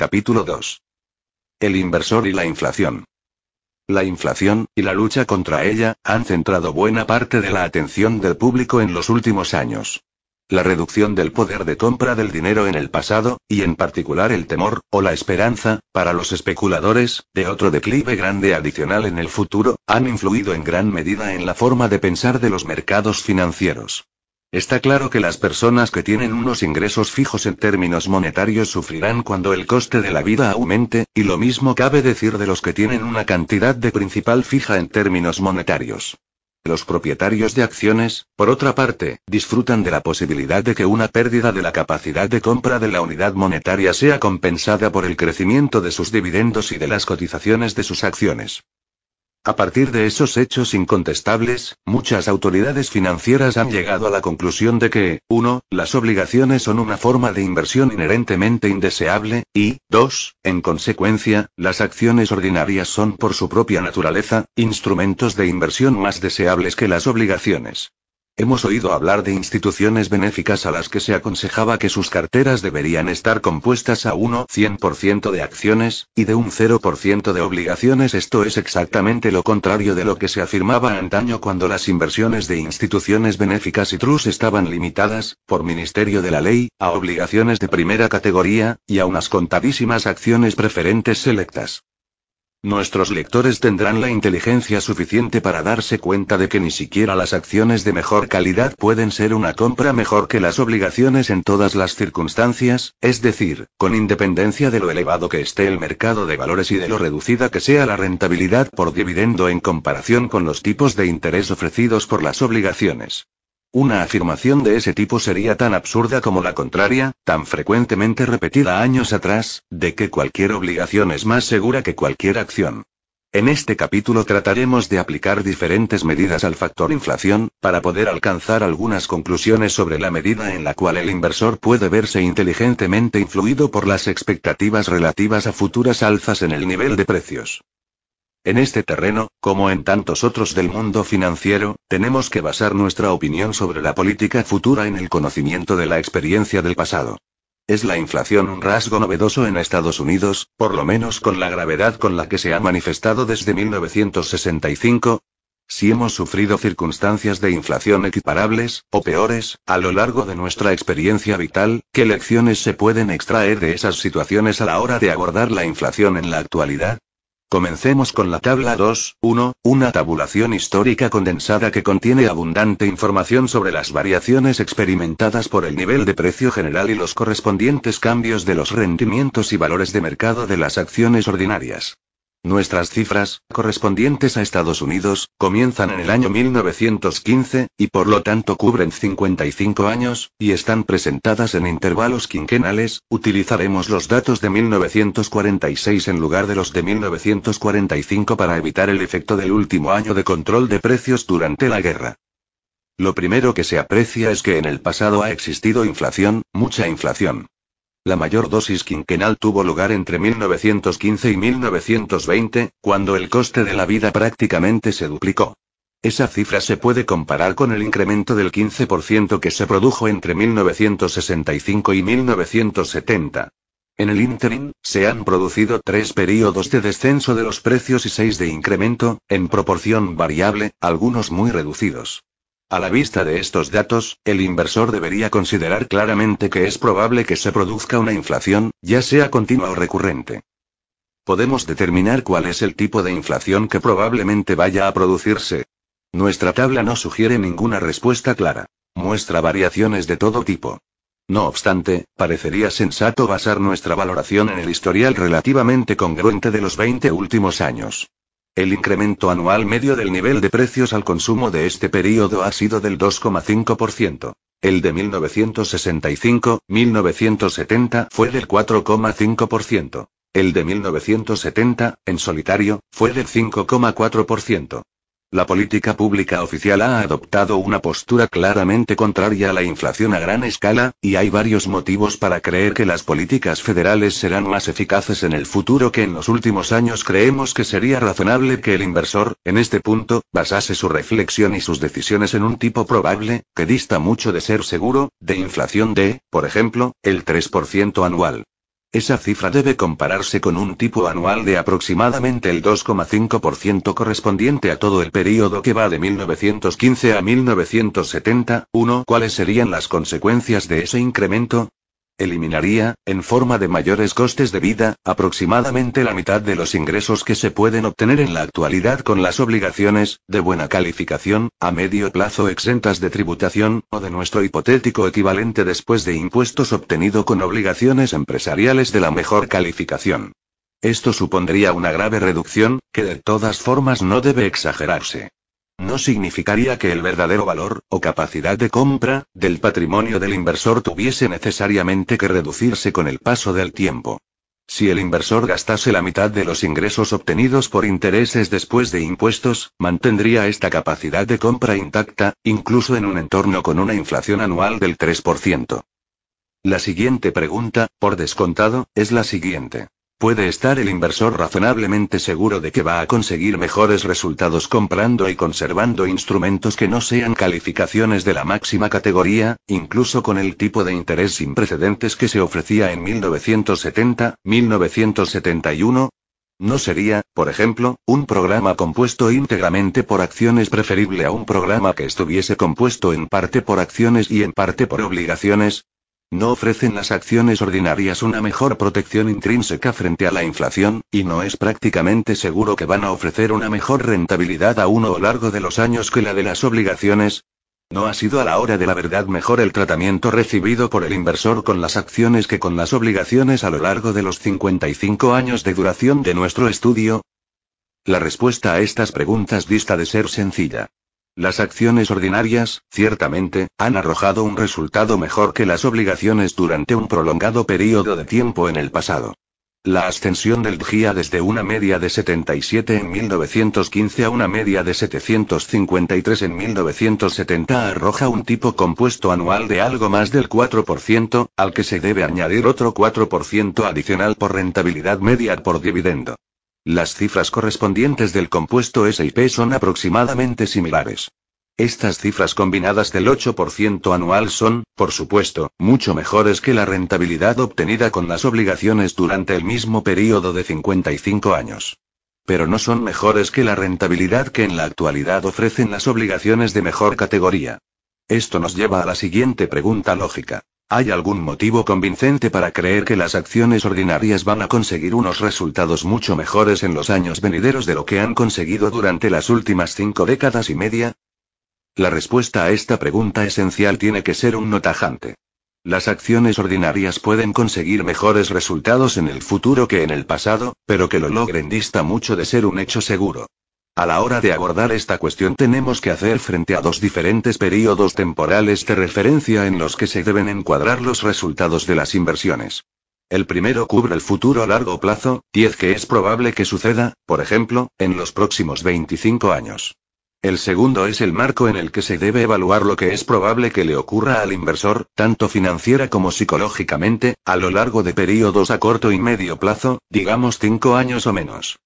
Capítulo 2. El inversor y la inflación. La inflación, y la lucha contra ella, han centrado buena parte de la atención del público en los últimos años. La reducción del poder de compra del dinero en el pasado, y en particular el temor, o la esperanza, para los especuladores, de otro declive grande adicional en el futuro, han influido en gran medida en la forma de pensar de los mercados financieros. Está claro que las personas que tienen unos ingresos fijos en términos monetarios sufrirán cuando el coste de la vida aumente, y lo mismo cabe decir de los que tienen una cantidad de principal fija en términos monetarios. Los propietarios de acciones, por otra parte, disfrutan de la posibilidad de que una pérdida de la capacidad de compra de la unidad monetaria sea compensada por el crecimiento de sus dividendos y de las cotizaciones de sus acciones. A partir de esos hechos incontestables, muchas autoridades financieras han llegado a la conclusión de que, 1. Las obligaciones son una forma de inversión inherentemente indeseable, y, 2. En consecuencia, las acciones ordinarias son por su propia naturaleza, instrumentos de inversión más deseables que las obligaciones. Hemos oído hablar de instituciones benéficas a las que se aconsejaba que sus carteras deberían estar compuestas a 1-100% de acciones, y de un 0% de obligaciones. Esto es exactamente lo contrario de lo que se afirmaba antaño cuando las inversiones de instituciones benéficas y trust estaban limitadas, por ministerio de la ley, a obligaciones de primera categoría, y a unas contadísimas acciones preferentes selectas. Nuestros lectores tendrán la inteligencia suficiente para darse cuenta de que ni siquiera las acciones de mejor calidad pueden ser una compra mejor que las obligaciones en todas las circunstancias, es decir, con independencia de lo elevado que esté el mercado de valores y de lo reducida que sea la rentabilidad por dividendo en comparación con los tipos de interés ofrecidos por las obligaciones. Una afirmación de ese tipo sería tan absurda como la contraria, tan frecuentemente repetida años atrás, de que cualquier obligación es más segura que cualquier acción. En este capítulo trataremos de aplicar diferentes medidas al factor inflación, para poder alcanzar algunas conclusiones sobre la medida en la cual el inversor puede verse inteligentemente influido por las expectativas relativas a futuras alzas en el nivel de precios. En este terreno, como en tantos otros del mundo financiero, tenemos que basar nuestra opinión sobre la política futura en el conocimiento de la experiencia del pasado. ¿Es la inflación un rasgo novedoso en Estados Unidos, por lo menos con la gravedad con la que se ha manifestado desde 1965? Si hemos sufrido circunstancias de inflación equiparables, o peores, a lo largo de nuestra experiencia vital, ¿qué lecciones se pueden extraer de esas situaciones a la hora de abordar la inflación en la actualidad? Comencemos con la tabla 2.1, una tabulación histórica condensada que contiene abundante información sobre las variaciones experimentadas por el nivel de precio general y los correspondientes cambios de los rendimientos y valores de mercado de las acciones ordinarias. Nuestras cifras, correspondientes a Estados Unidos, comienzan en el año 1915, y por lo tanto cubren 55 años, y están presentadas en intervalos quinquenales, utilizaremos los datos de 1946 en lugar de los de 1945 para evitar el efecto del último año de control de precios durante la guerra. Lo primero que se aprecia es que en el pasado ha existido inflación, mucha inflación. La mayor dosis quinquenal tuvo lugar entre 1915 y 1920, cuando el coste de la vida prácticamente se duplicó. Esa cifra se puede comparar con el incremento del 15% que se produjo entre 1965 y 1970. En el interim, se han producido tres periodos de descenso de los precios y seis de incremento, en proporción variable, algunos muy reducidos. A la vista de estos datos, el inversor debería considerar claramente que es probable que se produzca una inflación, ya sea continua o recurrente. Podemos determinar cuál es el tipo de inflación que probablemente vaya a producirse. Nuestra tabla no sugiere ninguna respuesta clara. Muestra variaciones de todo tipo. No obstante, parecería sensato basar nuestra valoración en el historial relativamente congruente de los 20 últimos años. El incremento anual medio del nivel de precios al consumo de este periodo ha sido del 2,5%. El de 1965-1970 fue del 4,5%. El de 1970, en solitario, fue del 5,4%. La política pública oficial ha adoptado una postura claramente contraria a la inflación a gran escala, y hay varios motivos para creer que las políticas federales serán más eficaces en el futuro que en los últimos años. Creemos que sería razonable que el inversor, en este punto, basase su reflexión y sus decisiones en un tipo probable, que dista mucho de ser seguro, de inflación de, por ejemplo, el 3% anual. Esa cifra debe compararse con un tipo anual de aproximadamente el 2,5% correspondiente a todo el período que va de 1915 a 1970. 1. ¿Cuáles serían las consecuencias de ese incremento? Eliminaría, en forma de mayores costes de vida, aproximadamente la mitad de los ingresos que se pueden obtener en la actualidad con las obligaciones, de buena calificación, a medio plazo exentas de tributación, o de nuestro hipotético equivalente después de impuestos obtenido con obligaciones empresariales de la mejor calificación. Esto supondría una grave reducción, que de todas formas no debe exagerarse. No significaría que el verdadero valor, o capacidad de compra, del patrimonio del inversor tuviese necesariamente que reducirse con el paso del tiempo. Si el inversor gastase la mitad de los ingresos obtenidos por intereses después de impuestos, mantendría esta capacidad de compra intacta, incluso en un entorno con una inflación anual del 3%. La siguiente pregunta, por descontado, es la siguiente. ¿Puede estar el inversor razonablemente seguro de que va a conseguir mejores resultados comprando y conservando instrumentos que no sean calificaciones de la máxima categoría, incluso con el tipo de interés sin precedentes que se ofrecía en 1970, 1971? ¿No sería, por ejemplo, un programa compuesto íntegramente por acciones preferible a un programa que estuviese compuesto en parte por acciones y en parte por obligaciones? No ofrecen las acciones ordinarias una mejor protección intrínseca frente a la inflación, y no es prácticamente seguro que van a ofrecer una mejor rentabilidad a uno o largo de los años que la de las obligaciones. ¿No ha sido a la hora de la verdad mejor el tratamiento recibido por el inversor con las acciones que con las obligaciones a lo largo de los 55 años de duración de nuestro estudio? La respuesta a estas preguntas dista de ser sencilla. Las acciones ordinarias, ciertamente, han arrojado un resultado mejor que las obligaciones durante un prolongado periodo de tiempo en el pasado. La ascensión del GIA desde una media de 77 en 1915 a una media de 753 en 1970 arroja un tipo compuesto anual de algo más del 4%, al que se debe añadir otro 4% adicional por rentabilidad media por dividendo. Las cifras correspondientes del compuesto SIP son aproximadamente similares. Estas cifras combinadas del 8% anual son, por supuesto, mucho mejores que la rentabilidad obtenida con las obligaciones durante el mismo periodo de 55 años. Pero no son mejores que la rentabilidad que en la actualidad ofrecen las obligaciones de mejor categoría. Esto nos lleva a la siguiente pregunta lógica. ¿Hay algún motivo convincente para creer que las acciones ordinarias van a conseguir unos resultados mucho mejores en los años venideros de lo que han conseguido durante las últimas cinco décadas y media? La respuesta a esta pregunta esencial tiene que ser un no tajante. Las acciones ordinarias pueden conseguir mejores resultados en el futuro que en el pasado, pero que lo logren dista mucho de ser un hecho seguro. A la hora de abordar esta cuestión tenemos que hacer frente a dos diferentes periodos temporales de referencia en los que se deben encuadrar los resultados de las inversiones. El primero cubre el futuro a largo plazo, 10 que es probable que suceda, por ejemplo, en los próximos 25 años. El segundo es el marco en el que se debe evaluar lo que es probable que le ocurra al inversor, tanto financiera como psicológicamente, a lo largo de periodos a corto y medio plazo, digamos 5 años o menos.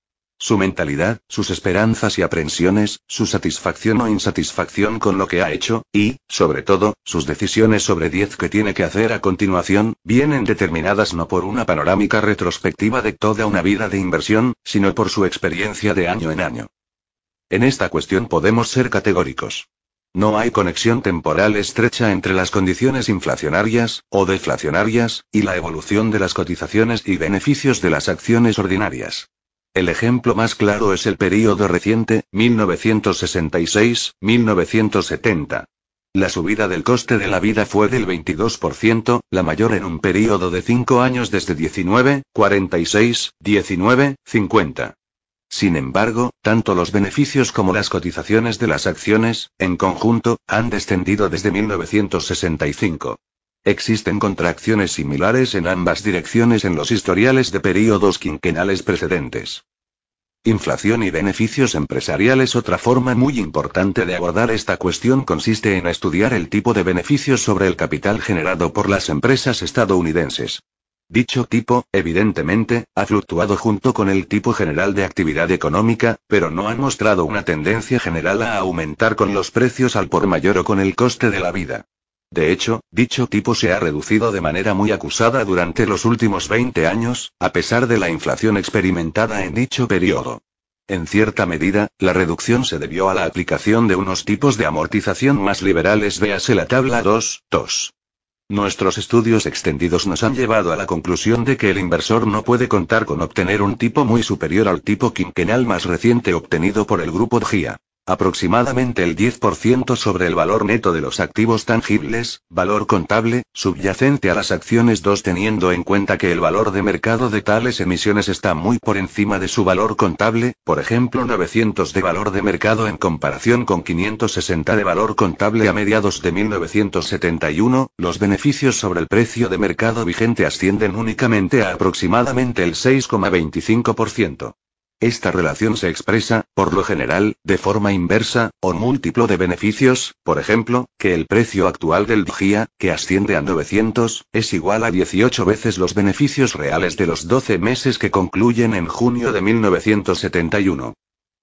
Su mentalidad, sus esperanzas y aprensiones, su satisfacción o insatisfacción con lo que ha hecho, y, sobre todo, sus decisiones sobre 10 que tiene que hacer a continuación, vienen determinadas no por una panorámica retrospectiva de toda una vida de inversión, sino por su experiencia de año en año. En esta cuestión podemos ser categóricos. No hay conexión temporal estrecha entre las condiciones inflacionarias, o deflacionarias, y la evolución de las cotizaciones y beneficios de las acciones ordinarias. El ejemplo más claro es el período reciente, 1966-1970. La subida del coste de la vida fue del 22%, la mayor en un período de 5 años desde 19, 46, 19, 50. Sin embargo, tanto los beneficios como las cotizaciones de las acciones, en conjunto, han descendido desde 1965. Existen contracciones similares en ambas direcciones en los historiales de períodos quinquenales precedentes. Inflación y beneficios empresariales. Otra forma muy importante de abordar esta cuestión consiste en estudiar el tipo de beneficios sobre el capital generado por las empresas estadounidenses. Dicho tipo, evidentemente, ha fluctuado junto con el tipo general de actividad económica, pero no ha mostrado una tendencia general a aumentar con los precios al por mayor o con el coste de la vida. De hecho, dicho tipo se ha reducido de manera muy acusada durante los últimos 20 años, a pesar de la inflación experimentada en dicho periodo. En cierta medida, la reducción se debió a la aplicación de unos tipos de amortización más liberales, véase la tabla 2, 2. Nuestros estudios extendidos nos han llevado a la conclusión de que el inversor no puede contar con obtener un tipo muy superior al tipo quinquenal más reciente obtenido por el grupo GIA. Aproximadamente el 10% sobre el valor neto de los activos tangibles, valor contable, subyacente a las acciones 2 teniendo en cuenta que el valor de mercado de tales emisiones está muy por encima de su valor contable, por ejemplo 900 de valor de mercado en comparación con 560 de valor contable a mediados de 1971, los beneficios sobre el precio de mercado vigente ascienden únicamente a aproximadamente el 6,25%. Esta relación se expresa, por lo general, de forma inversa, o múltiplo de beneficios, por ejemplo, que el precio actual del DGIA, que asciende a 900, es igual a 18 veces los beneficios reales de los 12 meses que concluyen en junio de 1971.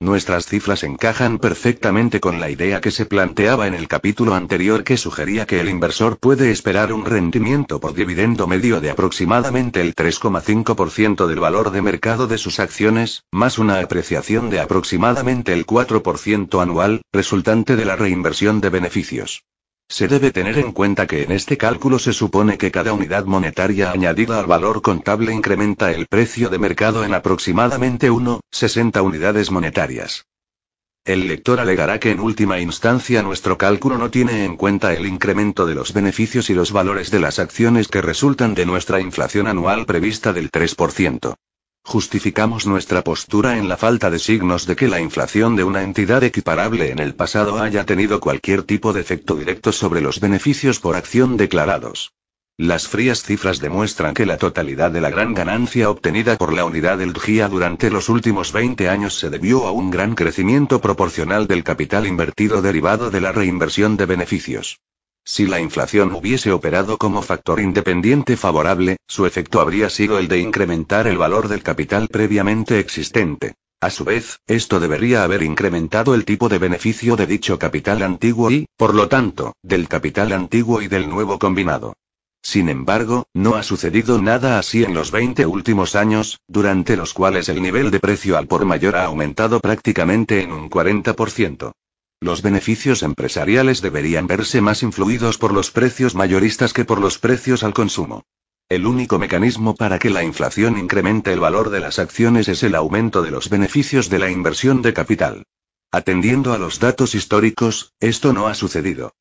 Nuestras cifras encajan perfectamente con la idea que se planteaba en el capítulo anterior que sugería que el inversor puede esperar un rendimiento por dividendo medio de aproximadamente el 3,5% del valor de mercado de sus acciones, más una apreciación de aproximadamente el 4% anual, resultante de la reinversión de beneficios. Se debe tener en cuenta que en este cálculo se supone que cada unidad monetaria añadida al valor contable incrementa el precio de mercado en aproximadamente 1,60 unidades monetarias. El lector alegará que en última instancia nuestro cálculo no tiene en cuenta el incremento de los beneficios y los valores de las acciones que resultan de nuestra inflación anual prevista del 3%. Justificamos nuestra postura en la falta de signos de que la inflación de una entidad equiparable en el pasado haya tenido cualquier tipo de efecto directo sobre los beneficios por acción declarados. Las frías cifras demuestran que la totalidad de la gran ganancia obtenida por la unidad del GIA durante los últimos 20 años se debió a un gran crecimiento proporcional del capital invertido derivado de la reinversión de beneficios. Si la inflación hubiese operado como factor independiente favorable, su efecto habría sido el de incrementar el valor del capital previamente existente. A su vez, esto debería haber incrementado el tipo de beneficio de dicho capital antiguo y, por lo tanto, del capital antiguo y del nuevo combinado. Sin embargo, no ha sucedido nada así en los 20 últimos años, durante los cuales el nivel de precio al por mayor ha aumentado prácticamente en un 40%. Los beneficios empresariales deberían verse más influidos por los precios mayoristas que por los precios al consumo. El único mecanismo para que la inflación incremente el valor de las acciones es el aumento de los beneficios de la inversión de capital. Atendiendo a los datos históricos, esto no ha sucedido.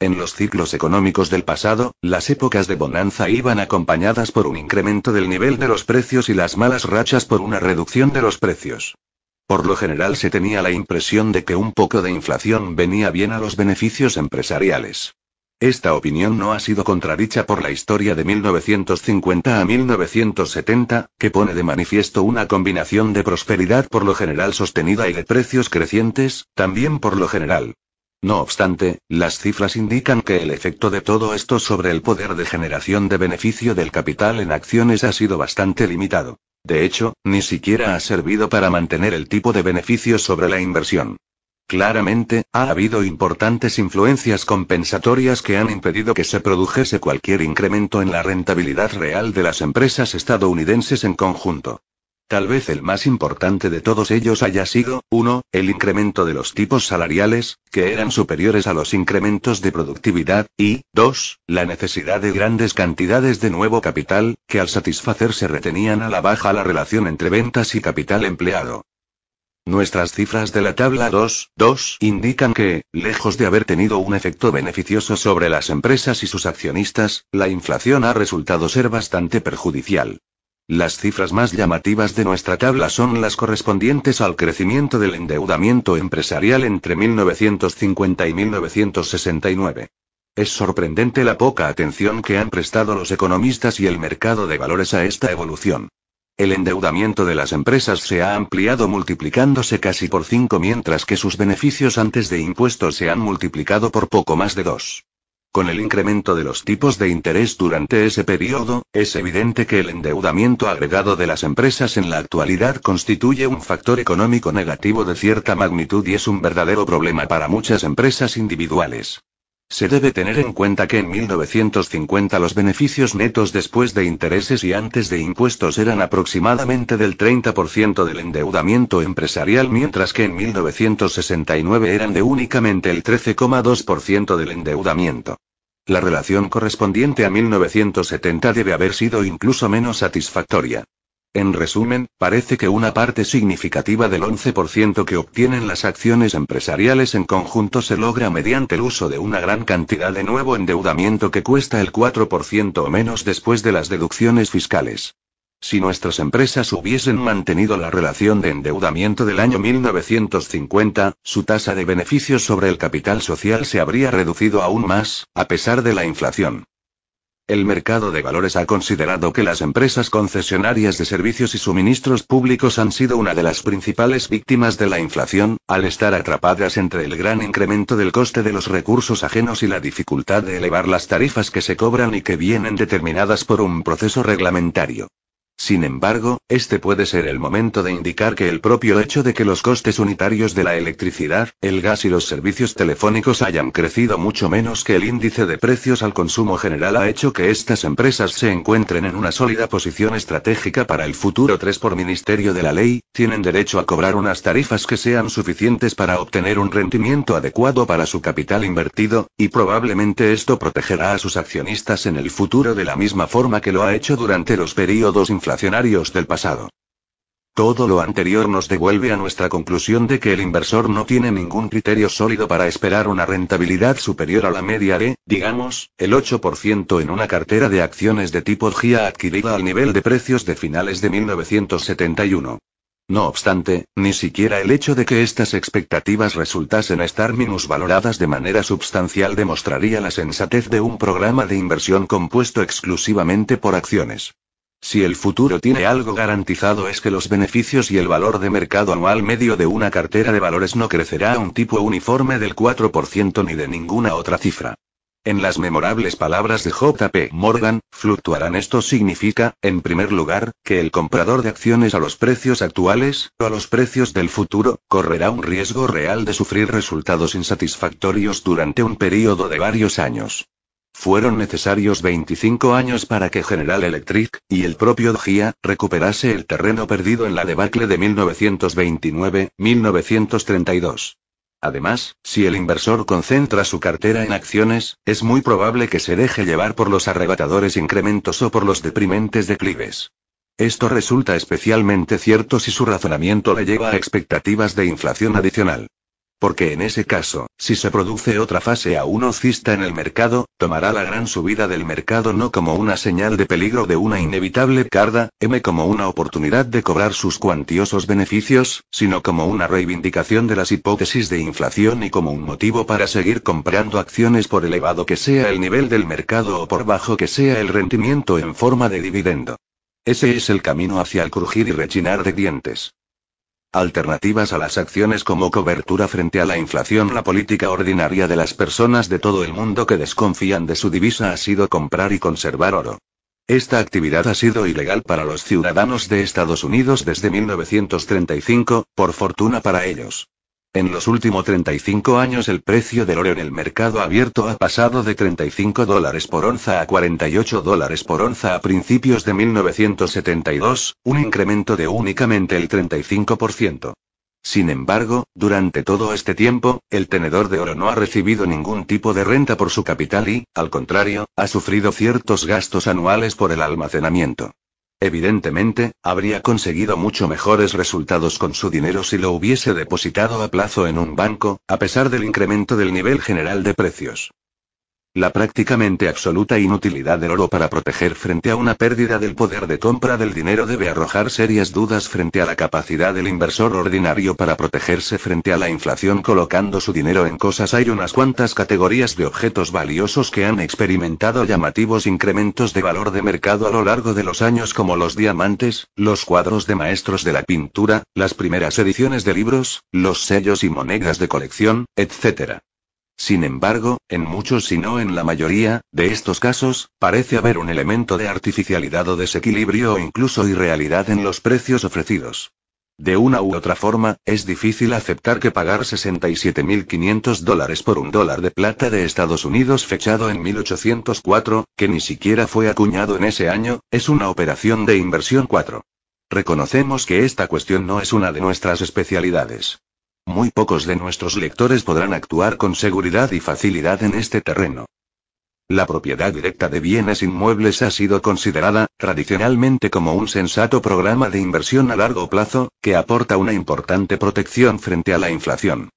En los ciclos económicos del pasado, las épocas de bonanza iban acompañadas por un incremento del nivel de los precios y las malas rachas por una reducción de los precios. Por lo general se tenía la impresión de que un poco de inflación venía bien a los beneficios empresariales. Esta opinión no ha sido contradicha por la historia de 1950 a 1970, que pone de manifiesto una combinación de prosperidad por lo general sostenida y de precios crecientes, también por lo general. No obstante, las cifras indican que el efecto de todo esto sobre el poder de generación de beneficio del capital en acciones ha sido bastante limitado. De hecho, ni siquiera ha servido para mantener el tipo de beneficios sobre la inversión. Claramente, ha habido importantes influencias compensatorias que han impedido que se produjese cualquier incremento en la rentabilidad real de las empresas estadounidenses en conjunto. Tal vez el más importante de todos ellos haya sido, 1. El incremento de los tipos salariales, que eran superiores a los incrementos de productividad, y, 2. La necesidad de grandes cantidades de nuevo capital, que al satisfacerse retenían a la baja la relación entre ventas y capital empleado. Nuestras cifras de la tabla 2, 2 indican que, lejos de haber tenido un efecto beneficioso sobre las empresas y sus accionistas, la inflación ha resultado ser bastante perjudicial. Las cifras más llamativas de nuestra tabla son las correspondientes al crecimiento del endeudamiento empresarial entre 1950 y 1969. Es sorprendente la poca atención que han prestado los economistas y el mercado de valores a esta evolución. El endeudamiento de las empresas se ha ampliado multiplicándose casi por 5 mientras que sus beneficios antes de impuestos se han multiplicado por poco más de 2. Con el incremento de los tipos de interés durante ese periodo, es evidente que el endeudamiento agregado de las empresas en la actualidad constituye un factor económico negativo de cierta magnitud y es un verdadero problema para muchas empresas individuales. Se debe tener en cuenta que en 1950 los beneficios netos después de intereses y antes de impuestos eran aproximadamente del 30% del endeudamiento empresarial, mientras que en 1969 eran de únicamente el 13,2% del endeudamiento. La relación correspondiente a 1970 debe haber sido incluso menos satisfactoria. En resumen, parece que una parte significativa del 11% que obtienen las acciones empresariales en conjunto se logra mediante el uso de una gran cantidad de nuevo endeudamiento que cuesta el 4% o menos después de las deducciones fiscales. Si nuestras empresas hubiesen mantenido la relación de endeudamiento del año 1950, su tasa de beneficios sobre el capital social se habría reducido aún más, a pesar de la inflación. El mercado de valores ha considerado que las empresas concesionarias de servicios y suministros públicos han sido una de las principales víctimas de la inflación, al estar atrapadas entre el gran incremento del coste de los recursos ajenos y la dificultad de elevar las tarifas que se cobran y que vienen determinadas por un proceso reglamentario. Sin embargo, este puede ser el momento de indicar que el propio hecho de que los costes unitarios de la electricidad, el gas y los servicios telefónicos hayan crecido mucho menos que el índice de precios al consumo general ha hecho que estas empresas se encuentren en una sólida posición estratégica para el futuro. 3 por Ministerio de la Ley, tienen derecho a cobrar unas tarifas que sean suficientes para obtener un rendimiento adecuado para su capital invertido, y probablemente esto protegerá a sus accionistas en el futuro de la misma forma que lo ha hecho durante los periodos inflacionarios del pasado. Todo lo anterior nos devuelve a nuestra conclusión de que el inversor no tiene ningún criterio sólido para esperar una rentabilidad superior a la media de, digamos, el 8% en una cartera de acciones de tipo GIA adquirida al nivel de precios de finales de 1971. No obstante, ni siquiera el hecho de que estas expectativas resultasen estar minusvaloradas de manera substancial demostraría la sensatez de un programa de inversión compuesto exclusivamente por acciones. Si el futuro tiene algo garantizado es que los beneficios y el valor de mercado anual medio de una cartera de valores no crecerá a un tipo uniforme del 4% ni de ninguna otra cifra. En las memorables palabras de JP Morgan, fluctuarán esto significa, en primer lugar, que el comprador de acciones a los precios actuales, o a los precios del futuro, correrá un riesgo real de sufrir resultados insatisfactorios durante un periodo de varios años. Fueron necesarios 25 años para que General Electric, y el propio GIA, recuperase el terreno perdido en la debacle de 1929-1932. Además, si el inversor concentra su cartera en acciones, es muy probable que se deje llevar por los arrebatadores incrementos o por los deprimentes declives. Esto resulta especialmente cierto si su razonamiento le lleva a expectativas de inflación adicional. Porque en ese caso, si se produce otra fase aún ocista en el mercado, tomará la gran subida del mercado no como una señal de peligro de una inevitable carga, M como una oportunidad de cobrar sus cuantiosos beneficios, sino como una reivindicación de las hipótesis de inflación y como un motivo para seguir comprando acciones por elevado que sea el nivel del mercado o por bajo que sea el rendimiento en forma de dividendo. Ese es el camino hacia el crujir y rechinar de dientes. Alternativas a las acciones como cobertura frente a la inflación. La política ordinaria de las personas de todo el mundo que desconfían de su divisa ha sido comprar y conservar oro. Esta actividad ha sido ilegal para los ciudadanos de Estados Unidos desde 1935, por fortuna para ellos. En los últimos 35 años el precio del oro en el mercado abierto ha pasado de 35 dólares por onza a 48 dólares por onza a principios de 1972, un incremento de únicamente el 35%. Sin embargo, durante todo este tiempo, el tenedor de oro no ha recibido ningún tipo de renta por su capital y, al contrario, ha sufrido ciertos gastos anuales por el almacenamiento. Evidentemente, habría conseguido mucho mejores resultados con su dinero si lo hubiese depositado a plazo en un banco, a pesar del incremento del nivel general de precios. La prácticamente absoluta inutilidad del oro para proteger frente a una pérdida del poder de compra del dinero debe arrojar serias dudas frente a la capacidad del inversor ordinario para protegerse frente a la inflación colocando su dinero en cosas. Hay unas cuantas categorías de objetos valiosos que han experimentado llamativos incrementos de valor de mercado a lo largo de los años como los diamantes, los cuadros de maestros de la pintura, las primeras ediciones de libros, los sellos y monedas de colección, etc. Sin embargo, en muchos si no en la mayoría, de estos casos, parece haber un elemento de artificialidad o desequilibrio o incluso irrealidad en los precios ofrecidos. De una u otra forma, es difícil aceptar que pagar 67.500 dólares por un dólar de plata de Estados Unidos fechado en 1804, que ni siquiera fue acuñado en ese año, es una operación de inversión 4. Reconocemos que esta cuestión no es una de nuestras especialidades. Muy pocos de nuestros lectores podrán actuar con seguridad y facilidad en este terreno. La propiedad directa de bienes inmuebles ha sido considerada, tradicionalmente, como un sensato programa de inversión a largo plazo, que aporta una importante protección frente a la inflación.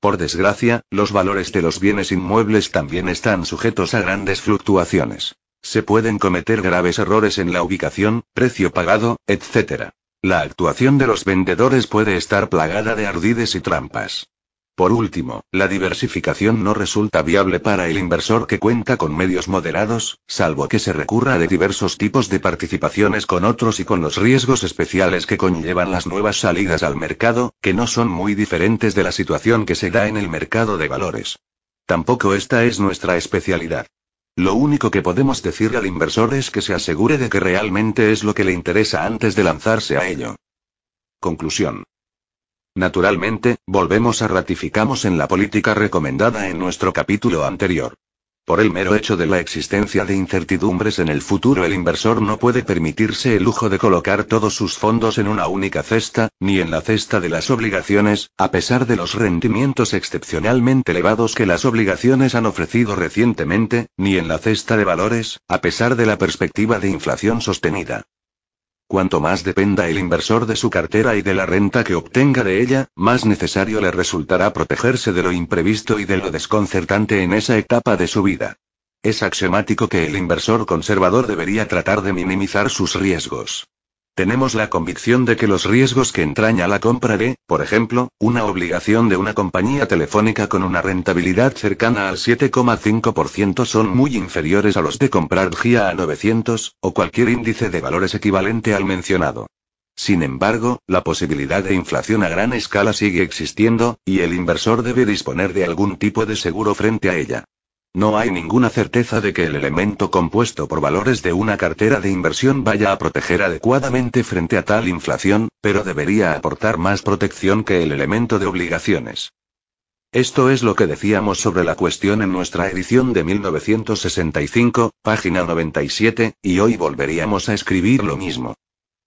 Por desgracia, los valores de los bienes inmuebles también están sujetos a grandes fluctuaciones. Se pueden cometer graves errores en la ubicación, precio pagado, etc. La actuación de los vendedores puede estar plagada de ardides y trampas. Por último, la diversificación no resulta viable para el inversor que cuenta con medios moderados, salvo que se recurra de diversos tipos de participaciones con otros y con los riesgos especiales que conllevan las nuevas salidas al mercado, que no son muy diferentes de la situación que se da en el mercado de valores. Tampoco esta es nuestra especialidad. Lo único que podemos decir al inversor es que se asegure de que realmente es lo que le interesa antes de lanzarse a ello. Conclusión. Naturalmente, volvemos a ratificamos en la política recomendada en nuestro capítulo anterior. Por el mero hecho de la existencia de incertidumbres en el futuro, el inversor no puede permitirse el lujo de colocar todos sus fondos en una única cesta, ni en la cesta de las obligaciones, a pesar de los rendimientos excepcionalmente elevados que las obligaciones han ofrecido recientemente, ni en la cesta de valores, a pesar de la perspectiva de inflación sostenida. Cuanto más dependa el inversor de su cartera y de la renta que obtenga de ella, más necesario le resultará protegerse de lo imprevisto y de lo desconcertante en esa etapa de su vida. Es axiomático que el inversor conservador debería tratar de minimizar sus riesgos. Tenemos la convicción de que los riesgos que entraña la compra de, por ejemplo, una obligación de una compañía telefónica con una rentabilidad cercana al 7,5% son muy inferiores a los de comprar GIA a 900, o cualquier índice de valores equivalente al mencionado. Sin embargo, la posibilidad de inflación a gran escala sigue existiendo, y el inversor debe disponer de algún tipo de seguro frente a ella. No hay ninguna certeza de que el elemento compuesto por valores de una cartera de inversión vaya a proteger adecuadamente frente a tal inflación, pero debería aportar más protección que el elemento de obligaciones. Esto es lo que decíamos sobre la cuestión en nuestra edición de 1965, página 97, y hoy volveríamos a escribir lo mismo.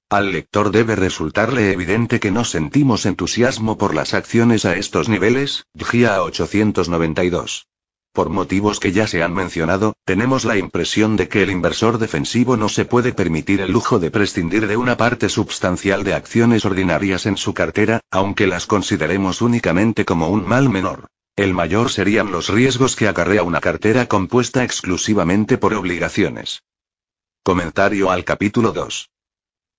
Al lector debe resultarle evidente que no sentimos entusiasmo por las acciones a estos niveles, GIA 892. Por motivos que ya se han mencionado, tenemos la impresión de que el inversor defensivo no se puede permitir el lujo de prescindir de una parte substancial de acciones ordinarias en su cartera, aunque las consideremos únicamente como un mal menor. El mayor serían los riesgos que acarrea una cartera compuesta exclusivamente por obligaciones. Comentario al capítulo 2.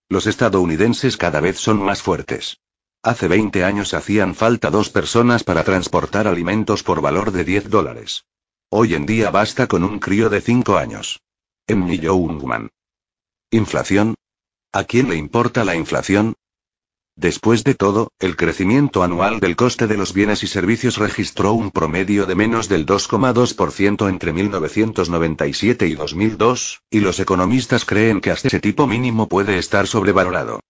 Los estadounidenses cada vez son más fuertes. Hace 20 años hacían falta dos personas para transportar alimentos por valor de 10 dólares. Hoy en día basta con un crío de 5 años. M. Youngman. ¿Inflación? ¿A quién le importa la inflación? Después de todo, el crecimiento anual del coste de los bienes y servicios registró un promedio de menos del 2,2% entre 1997 y 2002, y los economistas creen que hasta ese tipo mínimo puede estar sobrevalorado.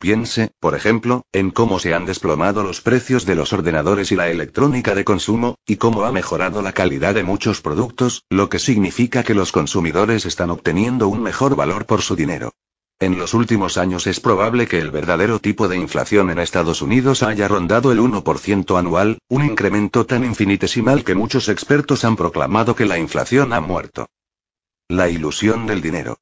Piense, por ejemplo, en cómo se han desplomado los precios de los ordenadores y la electrónica de consumo, y cómo ha mejorado la calidad de muchos productos, lo que significa que los consumidores están obteniendo un mejor valor por su dinero. En los últimos años es probable que el verdadero tipo de inflación en Estados Unidos haya rondado el 1% anual, un incremento tan infinitesimal que muchos expertos han proclamado que la inflación ha muerto. La ilusión del dinero.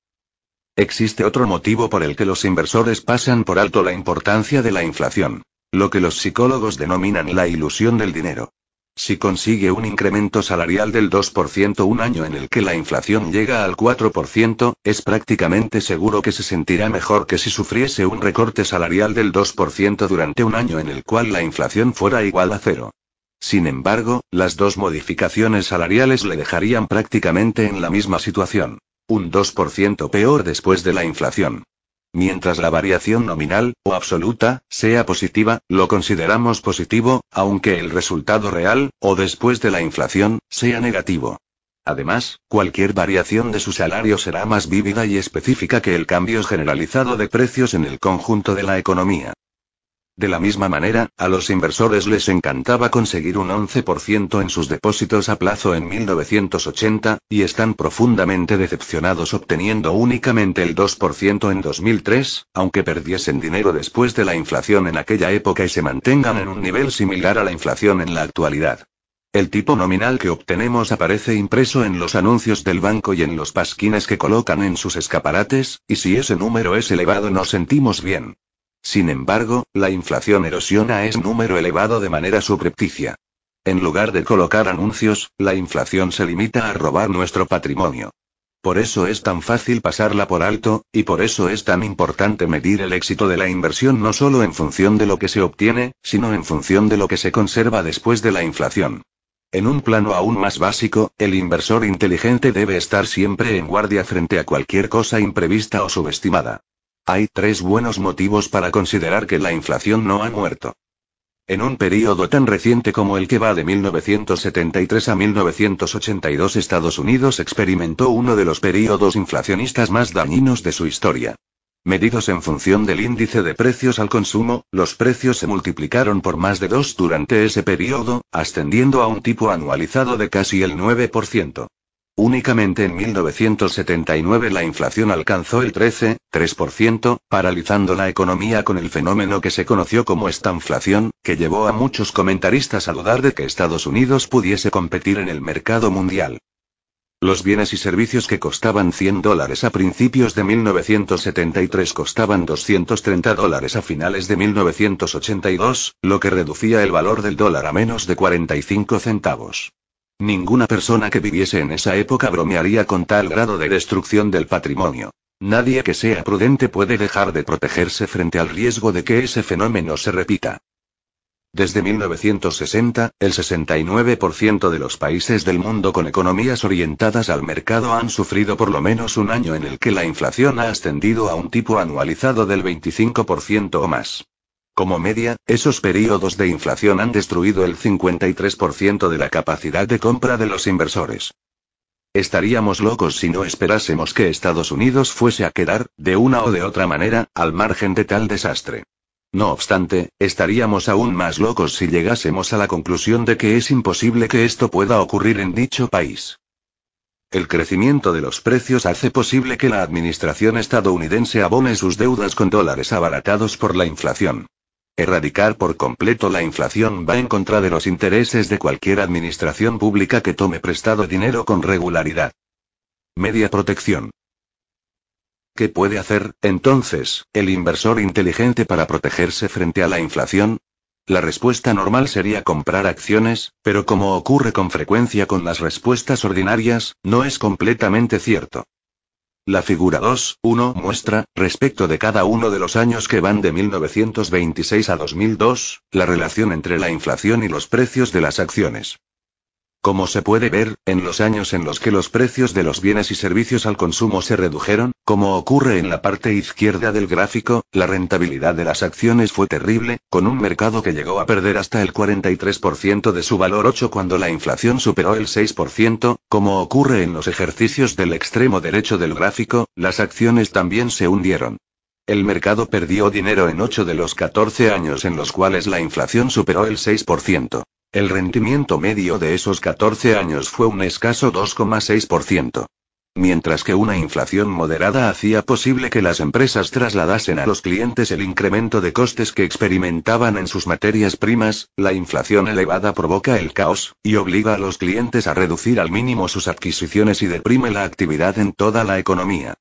Existe otro motivo por el que los inversores pasan por alto la importancia de la inflación. Lo que los psicólogos denominan la ilusión del dinero. Si consigue un incremento salarial del 2% un año en el que la inflación llega al 4%, es prácticamente seguro que se sentirá mejor que si sufriese un recorte salarial del 2% durante un año en el cual la inflación fuera igual a cero. Sin embargo, las dos modificaciones salariales le dejarían prácticamente en la misma situación. Un 2% peor después de la inflación. Mientras la variación nominal, o absoluta, sea positiva, lo consideramos positivo, aunque el resultado real, o después de la inflación, sea negativo. Además, cualquier variación de su salario será más vívida y específica que el cambio generalizado de precios en el conjunto de la economía. De la misma manera, a los inversores les encantaba conseguir un 11% en sus depósitos a plazo en 1980, y están profundamente decepcionados obteniendo únicamente el 2% en 2003, aunque perdiesen dinero después de la inflación en aquella época y se mantengan en un nivel similar a la inflación en la actualidad. El tipo nominal que obtenemos aparece impreso en los anuncios del banco y en los pasquines que colocan en sus escaparates, y si ese número es elevado nos sentimos bien. Sin embargo, la inflación erosiona ese número elevado de manera subrepticia. En lugar de colocar anuncios, la inflación se limita a robar nuestro patrimonio. Por eso es tan fácil pasarla por alto, y por eso es tan importante medir el éxito de la inversión no solo en función de lo que se obtiene, sino en función de lo que se conserva después de la inflación. En un plano aún más básico, el inversor inteligente debe estar siempre en guardia frente a cualquier cosa imprevista o subestimada. Hay tres buenos motivos para considerar que la inflación no ha muerto. En un período tan reciente como el que va de 1973 a 1982 Estados Unidos experimentó uno de los períodos inflacionistas más dañinos de su historia. Medidos en función del índice de precios al consumo, los precios se multiplicaron por más de dos durante ese período, ascendiendo a un tipo anualizado de casi el 9%. Únicamente en 1979 la inflación alcanzó el 13,3%, paralizando la economía con el fenómeno que se conoció como estanflación, que llevó a muchos comentaristas a dudar de que Estados Unidos pudiese competir en el mercado mundial. Los bienes y servicios que costaban 100 dólares a principios de 1973 costaban 230 dólares a finales de 1982, lo que reducía el valor del dólar a menos de 45 centavos. Ninguna persona que viviese en esa época bromearía con tal grado de destrucción del patrimonio. Nadie que sea prudente puede dejar de protegerse frente al riesgo de que ese fenómeno se repita. Desde 1960, el 69% de los países del mundo con economías orientadas al mercado han sufrido por lo menos un año en el que la inflación ha ascendido a un tipo anualizado del 25% o más. Como media, esos periodos de inflación han destruido el 53% de la capacidad de compra de los inversores. Estaríamos locos si no esperásemos que Estados Unidos fuese a quedar, de una o de otra manera, al margen de tal desastre. No obstante, estaríamos aún más locos si llegásemos a la conclusión de que es imposible que esto pueda ocurrir en dicho país. El crecimiento de los precios hace posible que la administración estadounidense abone sus deudas con dólares abaratados por la inflación. Erradicar por completo la inflación va en contra de los intereses de cualquier administración pública que tome prestado dinero con regularidad. Media protección. ¿Qué puede hacer, entonces, el inversor inteligente para protegerse frente a la inflación? La respuesta normal sería comprar acciones, pero como ocurre con frecuencia con las respuestas ordinarias, no es completamente cierto. La figura 2.1 muestra, respecto de cada uno de los años que van de 1926 a 2002, la relación entre la inflación y los precios de las acciones. Como se puede ver, en los años en los que los precios de los bienes y servicios al consumo se redujeron, como ocurre en la parte izquierda del gráfico, la rentabilidad de las acciones fue terrible, con un mercado que llegó a perder hasta el 43% de su valor 8 cuando la inflación superó el 6%, como ocurre en los ejercicios del extremo derecho del gráfico, las acciones también se hundieron. El mercado perdió dinero en 8 de los 14 años en los cuales la inflación superó el 6%. El rendimiento medio de esos 14 años fue un escaso 2,6%. Mientras que una inflación moderada hacía posible que las empresas trasladasen a los clientes el incremento de costes que experimentaban en sus materias primas, la inflación elevada provoca el caos, y obliga a los clientes a reducir al mínimo sus adquisiciones y deprime la actividad en toda la economía.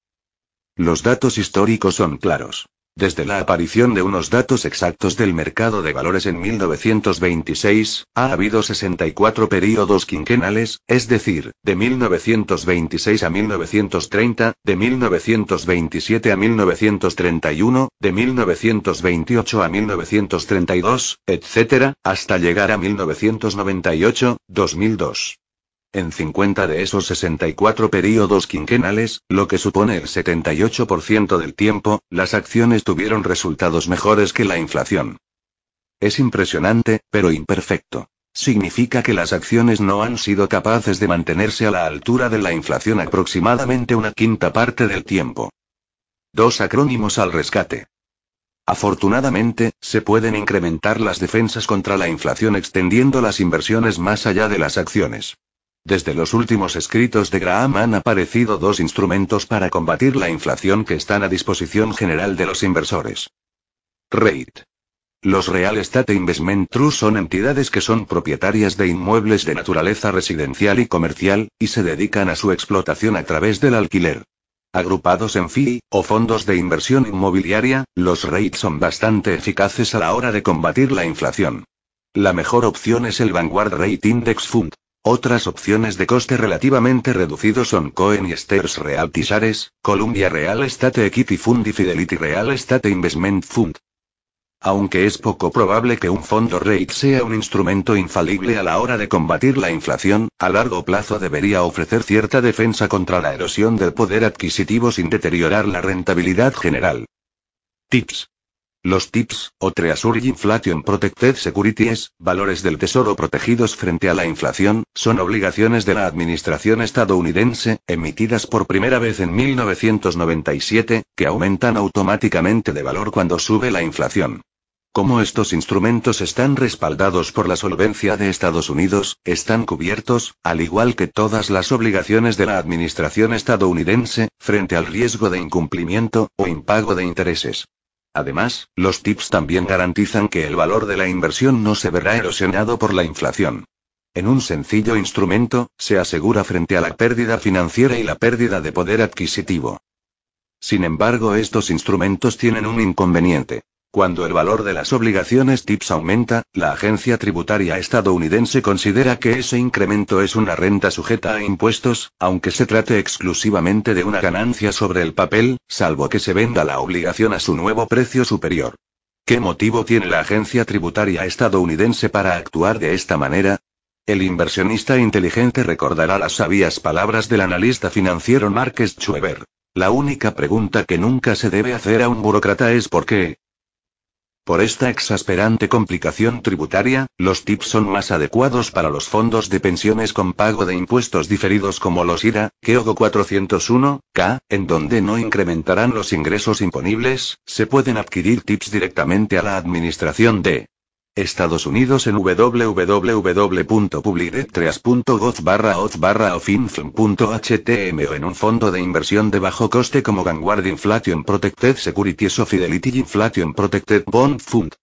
Los datos históricos son claros. Desde la aparición de unos datos exactos del mercado de valores en 1926, ha habido 64 períodos quinquenales, es decir, de 1926 a 1930, de 1927 a 1931, de 1928 a 1932, etc., hasta llegar a 1998, 2002. En 50 de esos 64 períodos quinquenales, lo que supone el 78% del tiempo, las acciones tuvieron resultados mejores que la inflación. Es impresionante, pero imperfecto. Significa que las acciones no han sido capaces de mantenerse a la altura de la inflación aproximadamente una quinta parte del tiempo. Dos acrónimos al rescate. Afortunadamente, se pueden incrementar las defensas contra la inflación extendiendo las inversiones más allá de las acciones. Desde los últimos escritos de Graham han aparecido dos instrumentos para combatir la inflación que están a disposición general de los inversores. REIT. Los Real Estate Investment Trust son entidades que son propietarias de inmuebles de naturaleza residencial y comercial, y se dedican a su explotación a través del alquiler. Agrupados en FI, o fondos de inversión inmobiliaria, los REIT son bastante eficaces a la hora de combatir la inflación. La mejor opción es el Vanguard Rate Index Fund. Otras opciones de coste relativamente reducido son Cohen y Sters Realty Shares, Columbia Real Estate Equity Fund y Fidelity Real Estate Investment Fund. Aunque es poco probable que un fondo REIT sea un instrumento infalible a la hora de combatir la inflación, a largo plazo debería ofrecer cierta defensa contra la erosión del poder adquisitivo sin deteriorar la rentabilidad general. Tips. Los TIPS, o Treasury Inflation Protected Securities, valores del tesoro protegidos frente a la inflación, son obligaciones de la administración estadounidense, emitidas por primera vez en 1997, que aumentan automáticamente de valor cuando sube la inflación. Como estos instrumentos están respaldados por la solvencia de Estados Unidos, están cubiertos, al igual que todas las obligaciones de la administración estadounidense, frente al riesgo de incumplimiento, o impago de intereses. Además, los TIPS también garantizan que el valor de la inversión no se verá erosionado por la inflación. En un sencillo instrumento, se asegura frente a la pérdida financiera y la pérdida de poder adquisitivo. Sin embargo, estos instrumentos tienen un inconveniente. Cuando el valor de las obligaciones TIPS aumenta, la agencia tributaria estadounidense considera que ese incremento es una renta sujeta a impuestos, aunque se trate exclusivamente de una ganancia sobre el papel, salvo que se venda la obligación a su nuevo precio superior. ¿Qué motivo tiene la agencia tributaria estadounidense para actuar de esta manera? El inversionista inteligente recordará las sabias palabras del analista financiero Marques Schweber. La única pregunta que nunca se debe hacer a un burócrata es por qué, por esta exasperante complicación tributaria, los TIPS son más adecuados para los fondos de pensiones con pago de impuestos diferidos como los IRA, KEOGO 401K, en donde no incrementarán los ingresos imponibles, se pueden adquirir TIPS directamente a la administración de Estados Unidos en www.publicdetreas.gov barra o en un fondo de inversión de bajo coste como Vanguard Inflation Protected Securities o Fidelity Inflation Protected Bond Fund.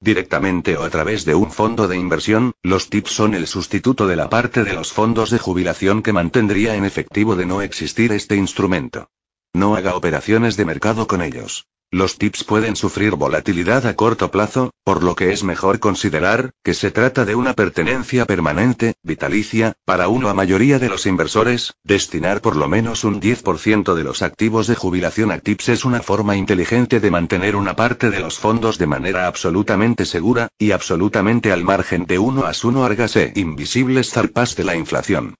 Directamente o a través de un fondo de inversión, los TIPS son el sustituto de la parte de los fondos de jubilación que mantendría en efectivo de no existir este instrumento. No haga operaciones de mercado con ellos. Los TIPS pueden sufrir volatilidad a corto plazo, por lo que es mejor considerar que se trata de una pertenencia permanente, vitalicia, para uno a mayoría de los inversores, destinar por lo menos un 10% de los activos de jubilación a TIPS es una forma inteligente de mantener una parte de los fondos de manera absolutamente segura, y absolutamente al margen de uno a uno argase invisibles zarpas de la inflación.